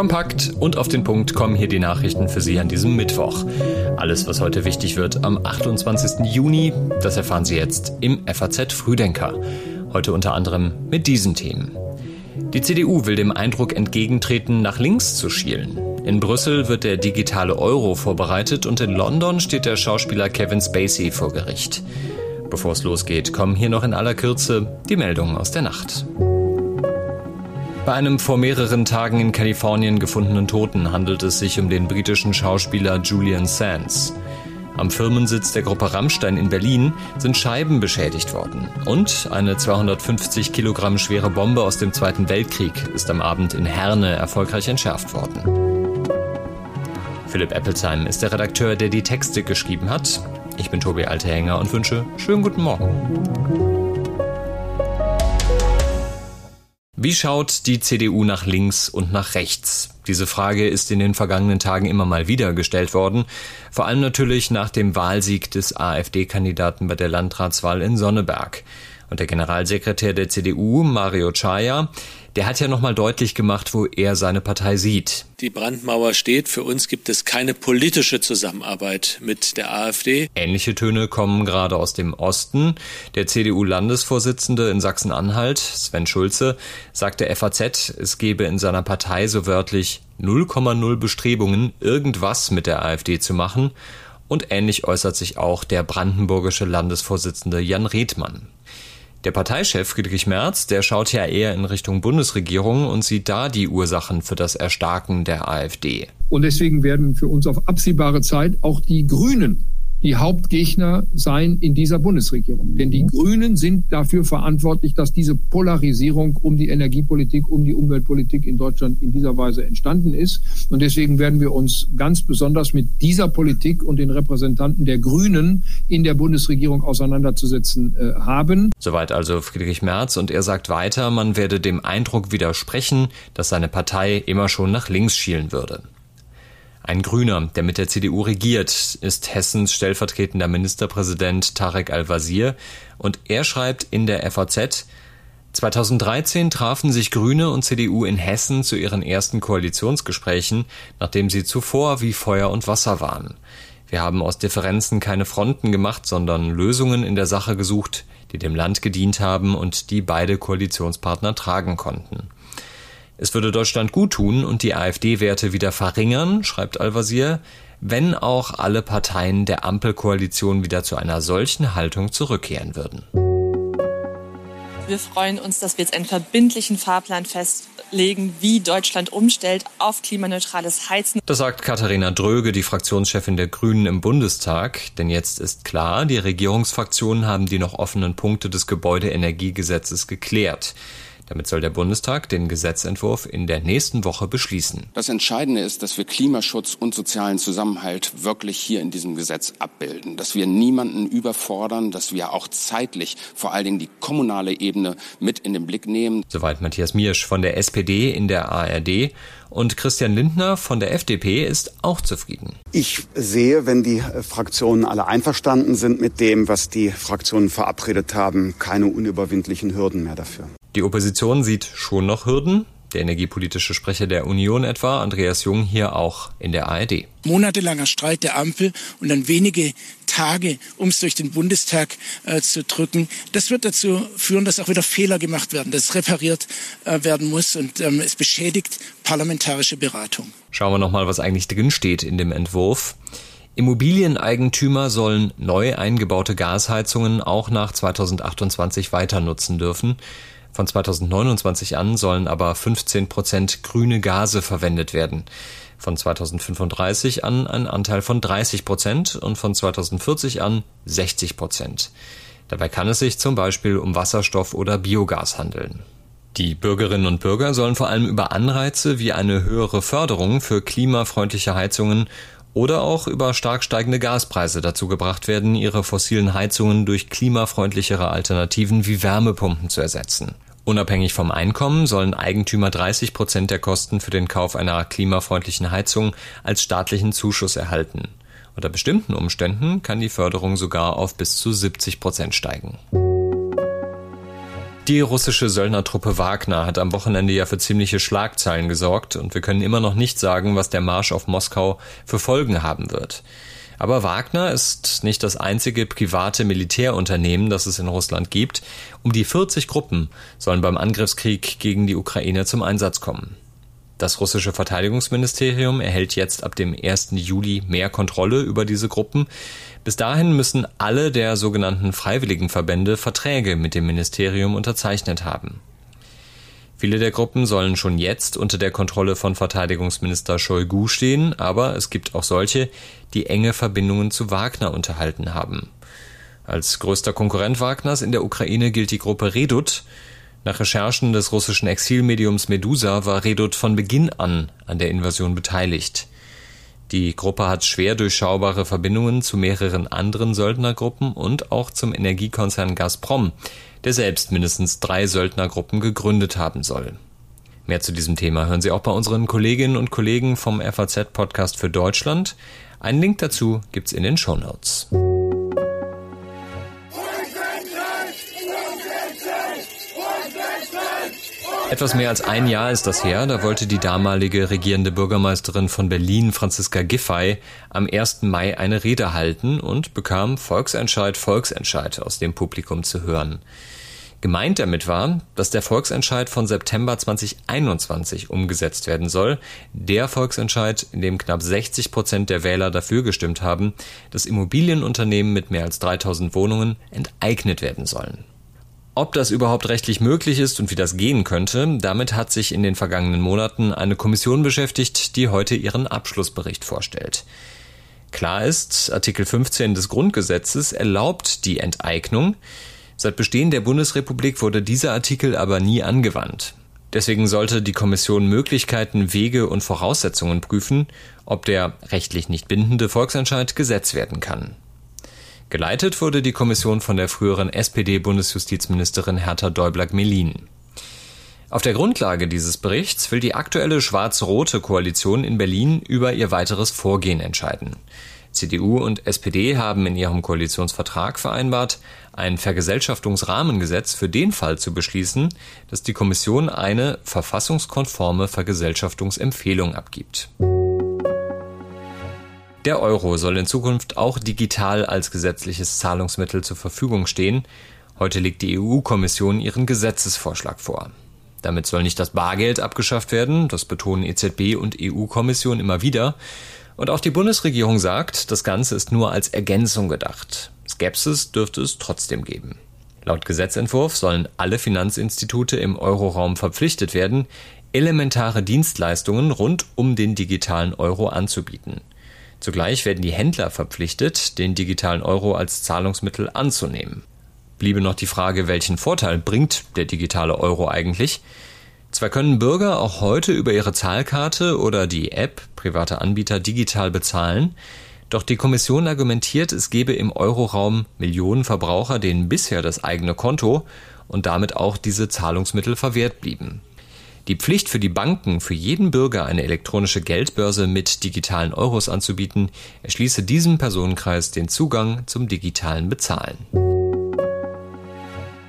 Kompakt und auf den Punkt kommen hier die Nachrichten für Sie an diesem Mittwoch. Alles, was heute wichtig wird am 28. Juni, das erfahren Sie jetzt im FAZ Frühdenker. Heute unter anderem mit diesen Themen. Die CDU will dem Eindruck entgegentreten, nach links zu schielen. In Brüssel wird der digitale Euro vorbereitet und in London steht der Schauspieler Kevin Spacey vor Gericht. Bevor es losgeht, kommen hier noch in aller Kürze die Meldungen aus der Nacht. Bei einem vor mehreren Tagen in Kalifornien gefundenen Toten handelt es sich um den britischen Schauspieler Julian Sands. Am Firmensitz der Gruppe Rammstein in Berlin sind Scheiben beschädigt worden. Und eine 250 Kilogramm schwere Bombe aus dem Zweiten Weltkrieg ist am Abend in Herne erfolgreich entschärft worden. Philipp Eppelsheim ist der Redakteur, der die Texte geschrieben hat. Ich bin Tobi Altehänger und wünsche schönen guten Morgen. Wie schaut die CDU nach links und nach rechts? Diese Frage ist in den vergangenen Tagen immer mal wieder gestellt worden, vor allem natürlich nach dem Wahlsieg des AfD-Kandidaten bei der Landratswahl in Sonneberg. Und der Generalsekretär der CDU, Mario Chaya, der hat ja nochmal deutlich gemacht, wo er seine Partei sieht. Die Brandmauer steht. Für uns gibt es keine politische Zusammenarbeit mit der AfD. Ähnliche Töne kommen gerade aus dem Osten. Der CDU-Landesvorsitzende in Sachsen-Anhalt, Sven Schulze, sagte FAZ, es gebe in seiner Partei so wörtlich 0,0 Bestrebungen, irgendwas mit der AfD zu machen. Und ähnlich äußert sich auch der brandenburgische Landesvorsitzende Jan Redmann. Der Parteichef Friedrich Merz, der schaut ja eher in Richtung Bundesregierung und sieht da die Ursachen für das Erstarken der AfD. Und deswegen werden für uns auf absehbare Zeit auch die Grünen die Hauptgegner sein in dieser Bundesregierung. Denn die Grünen sind dafür verantwortlich, dass diese Polarisierung um die Energiepolitik, um die Umweltpolitik in Deutschland in dieser Weise entstanden ist. Und deswegen werden wir uns ganz besonders mit dieser Politik und den Repräsentanten der Grünen in der Bundesregierung auseinanderzusetzen äh, haben. Soweit also Friedrich Merz und er sagt weiter, man werde dem Eindruck widersprechen, dass seine Partei immer schon nach links schielen würde. Ein Grüner, der mit der CDU regiert, ist Hessens stellvertretender Ministerpräsident Tarek Al-Wazir und er schreibt in der FAZ, 2013 trafen sich Grüne und CDU in Hessen zu ihren ersten Koalitionsgesprächen, nachdem sie zuvor wie Feuer und Wasser waren. Wir haben aus Differenzen keine Fronten gemacht, sondern Lösungen in der Sache gesucht, die dem Land gedient haben und die beide Koalitionspartner tragen konnten. Es würde Deutschland gut tun und die AfD-Werte wieder verringern, schreibt Al-Wazir, wenn auch alle Parteien der Ampelkoalition wieder zu einer solchen Haltung zurückkehren würden. Wir freuen uns, dass wir jetzt einen verbindlichen Fahrplan festlegen, wie Deutschland umstellt auf klimaneutrales Heizen. Das sagt Katharina Dröge, die Fraktionschefin der Grünen im Bundestag. Denn jetzt ist klar, die Regierungsfraktionen haben die noch offenen Punkte des Gebäudeenergiegesetzes geklärt. Damit soll der Bundestag den Gesetzentwurf in der nächsten Woche beschließen. Das Entscheidende ist, dass wir Klimaschutz und sozialen Zusammenhalt wirklich hier in diesem Gesetz abbilden, dass wir niemanden überfordern, dass wir auch zeitlich vor allen Dingen die kommunale Ebene mit in den Blick nehmen. Soweit Matthias Miersch von der SPD in der ARD. Und Christian Lindner von der FDP ist auch zufrieden. Ich sehe, wenn die Fraktionen alle einverstanden sind mit dem, was die Fraktionen verabredet haben, keine unüberwindlichen Hürden mehr dafür. Die Opposition sieht schon noch Hürden. Der energiepolitische Sprecher der Union etwa, Andreas Jung, hier auch in der ARD. Monatelanger Streit der Ampel und dann wenige Tage, um es durch den Bundestag äh, zu drücken. Das wird dazu führen, dass auch wieder Fehler gemacht werden, dass repariert äh, werden muss und ähm, es beschädigt parlamentarische Beratung. Schauen wir nochmal, was eigentlich drinsteht in dem Entwurf. Immobilieneigentümer sollen neu eingebaute Gasheizungen auch nach 2028 weiter nutzen dürfen. Von 2029 an sollen aber 15 Prozent grüne Gase verwendet werden. Von 2035 an ein Anteil von 30 Prozent und von 2040 an 60 Prozent. Dabei kann es sich zum Beispiel um Wasserstoff oder Biogas handeln. Die Bürgerinnen und Bürger sollen vor allem über Anreize wie eine höhere Förderung für klimafreundliche Heizungen oder auch über stark steigende Gaspreise dazu gebracht werden, ihre fossilen Heizungen durch klimafreundlichere Alternativen wie Wärmepumpen zu ersetzen. Unabhängig vom Einkommen sollen Eigentümer 30 Prozent der Kosten für den Kauf einer klimafreundlichen Heizung als staatlichen Zuschuss erhalten. Unter bestimmten Umständen kann die Förderung sogar auf bis zu 70 Prozent steigen. Die russische Söldnertruppe Wagner hat am Wochenende ja für ziemliche Schlagzeilen gesorgt und wir können immer noch nicht sagen, was der Marsch auf Moskau für Folgen haben wird. Aber Wagner ist nicht das einzige private Militärunternehmen, das es in Russland gibt. Um die 40 Gruppen sollen beim Angriffskrieg gegen die Ukraine zum Einsatz kommen. Das russische Verteidigungsministerium erhält jetzt ab dem 1. Juli mehr Kontrolle über diese Gruppen. Bis dahin müssen alle der sogenannten Freiwilligenverbände Verträge mit dem Ministerium unterzeichnet haben. Viele der Gruppen sollen schon jetzt unter der Kontrolle von Verteidigungsminister Shoigu stehen, aber es gibt auch solche, die enge Verbindungen zu Wagner unterhalten haben. Als größter Konkurrent Wagners in der Ukraine gilt die Gruppe Redut, nach Recherchen des russischen Exilmediums Medusa war Redut von Beginn an an der Invasion beteiligt. Die Gruppe hat schwer durchschaubare Verbindungen zu mehreren anderen Söldnergruppen und auch zum Energiekonzern Gazprom, der selbst mindestens drei Söldnergruppen gegründet haben soll. Mehr zu diesem Thema hören Sie auch bei unseren Kolleginnen und Kollegen vom FAZ-Podcast für Deutschland. Einen Link dazu gibt's in den Show Notes. Etwas mehr als ein Jahr ist das her, da wollte die damalige regierende Bürgermeisterin von Berlin, Franziska Giffey, am 1. Mai eine Rede halten und bekam Volksentscheid, Volksentscheid aus dem Publikum zu hören. Gemeint damit war, dass der Volksentscheid von September 2021 umgesetzt werden soll. Der Volksentscheid, in dem knapp 60 Prozent der Wähler dafür gestimmt haben, dass Immobilienunternehmen mit mehr als 3000 Wohnungen enteignet werden sollen. Ob das überhaupt rechtlich möglich ist und wie das gehen könnte, damit hat sich in den vergangenen Monaten eine Kommission beschäftigt, die heute ihren Abschlussbericht vorstellt. Klar ist, Artikel 15 des Grundgesetzes erlaubt die Enteignung. Seit Bestehen der Bundesrepublik wurde dieser Artikel aber nie angewandt. Deswegen sollte die Kommission Möglichkeiten, Wege und Voraussetzungen prüfen, ob der rechtlich nicht bindende Volksentscheid Gesetz werden kann. Geleitet wurde die Kommission von der früheren SPD-Bundesjustizministerin Hertha Däubler-Gmelin. Auf der Grundlage dieses Berichts will die aktuelle schwarz-rote Koalition in Berlin über ihr weiteres Vorgehen entscheiden. CDU und SPD haben in ihrem Koalitionsvertrag vereinbart, ein Vergesellschaftungsrahmengesetz für den Fall zu beschließen, dass die Kommission eine verfassungskonforme Vergesellschaftungsempfehlung abgibt. Der Euro soll in Zukunft auch digital als gesetzliches Zahlungsmittel zur Verfügung stehen. Heute legt die EU-Kommission ihren Gesetzesvorschlag vor. Damit soll nicht das Bargeld abgeschafft werden, das betonen EZB und EU-Kommission immer wieder. Und auch die Bundesregierung sagt, das Ganze ist nur als Ergänzung gedacht. Skepsis dürfte es trotzdem geben. Laut Gesetzentwurf sollen alle Finanzinstitute im Euroraum verpflichtet werden, elementare Dienstleistungen rund um den digitalen Euro anzubieten. Zugleich werden die Händler verpflichtet, den digitalen Euro als Zahlungsmittel anzunehmen. Bliebe noch die Frage, welchen Vorteil bringt der digitale Euro eigentlich? Zwar können Bürger auch heute über ihre Zahlkarte oder die App privater Anbieter digital bezahlen, doch die Kommission argumentiert, es gebe im Euroraum Millionen Verbraucher, denen bisher das eigene Konto und damit auch diese Zahlungsmittel verwehrt blieben. Die Pflicht für die Banken, für jeden Bürger eine elektronische Geldbörse mit digitalen Euros anzubieten, erschließe diesem Personenkreis den Zugang zum digitalen Bezahlen.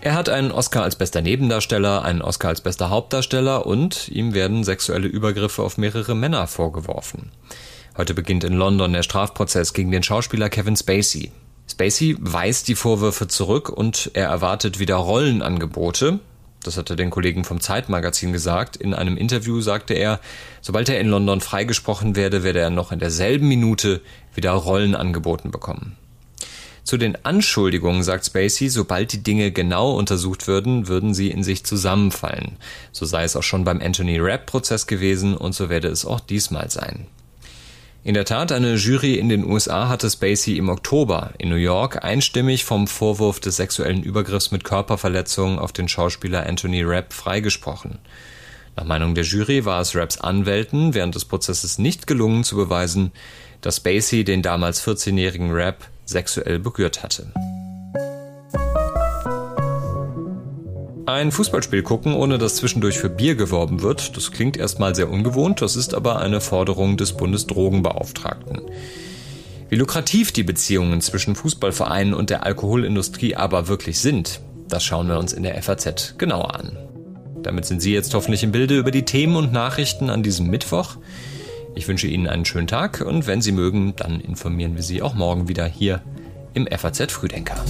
Er hat einen Oscar als bester Nebendarsteller, einen Oscar als bester Hauptdarsteller und ihm werden sexuelle Übergriffe auf mehrere Männer vorgeworfen. Heute beginnt in London der Strafprozess gegen den Schauspieler Kevin Spacey. Spacey weist die Vorwürfe zurück und er erwartet wieder Rollenangebote. Das hat er den Kollegen vom Zeitmagazin gesagt. In einem Interview sagte er, sobald er in London freigesprochen werde, werde er noch in derselben Minute wieder Rollen angeboten bekommen. Zu den Anschuldigungen sagt Spacey, sobald die Dinge genau untersucht würden, würden sie in sich zusammenfallen. So sei es auch schon beim Anthony Rapp-Prozess gewesen und so werde es auch diesmal sein. In der Tat, eine Jury in den USA hatte Spacey im Oktober in New York einstimmig vom Vorwurf des sexuellen Übergriffs mit Körperverletzung auf den Schauspieler Anthony Rapp freigesprochen. Nach Meinung der Jury war es Rapps Anwälten während des Prozesses nicht gelungen zu beweisen, dass Spacey den damals 14-jährigen Rapp sexuell berührt hatte. Ein Fußballspiel gucken, ohne dass zwischendurch für Bier geworben wird, das klingt erstmal sehr ungewohnt, das ist aber eine Forderung des Bundesdrogenbeauftragten. Wie lukrativ die Beziehungen zwischen Fußballvereinen und der Alkoholindustrie aber wirklich sind, Das schauen wir uns in der FAZ genauer an. Damit sind Sie jetzt hoffentlich im Bilde über die Themen und Nachrichten an diesem Mittwoch. Ich wünsche Ihnen einen schönen Tag und wenn Sie mögen, dann informieren wir Sie auch morgen wieder hier im FAZ Frühdenker.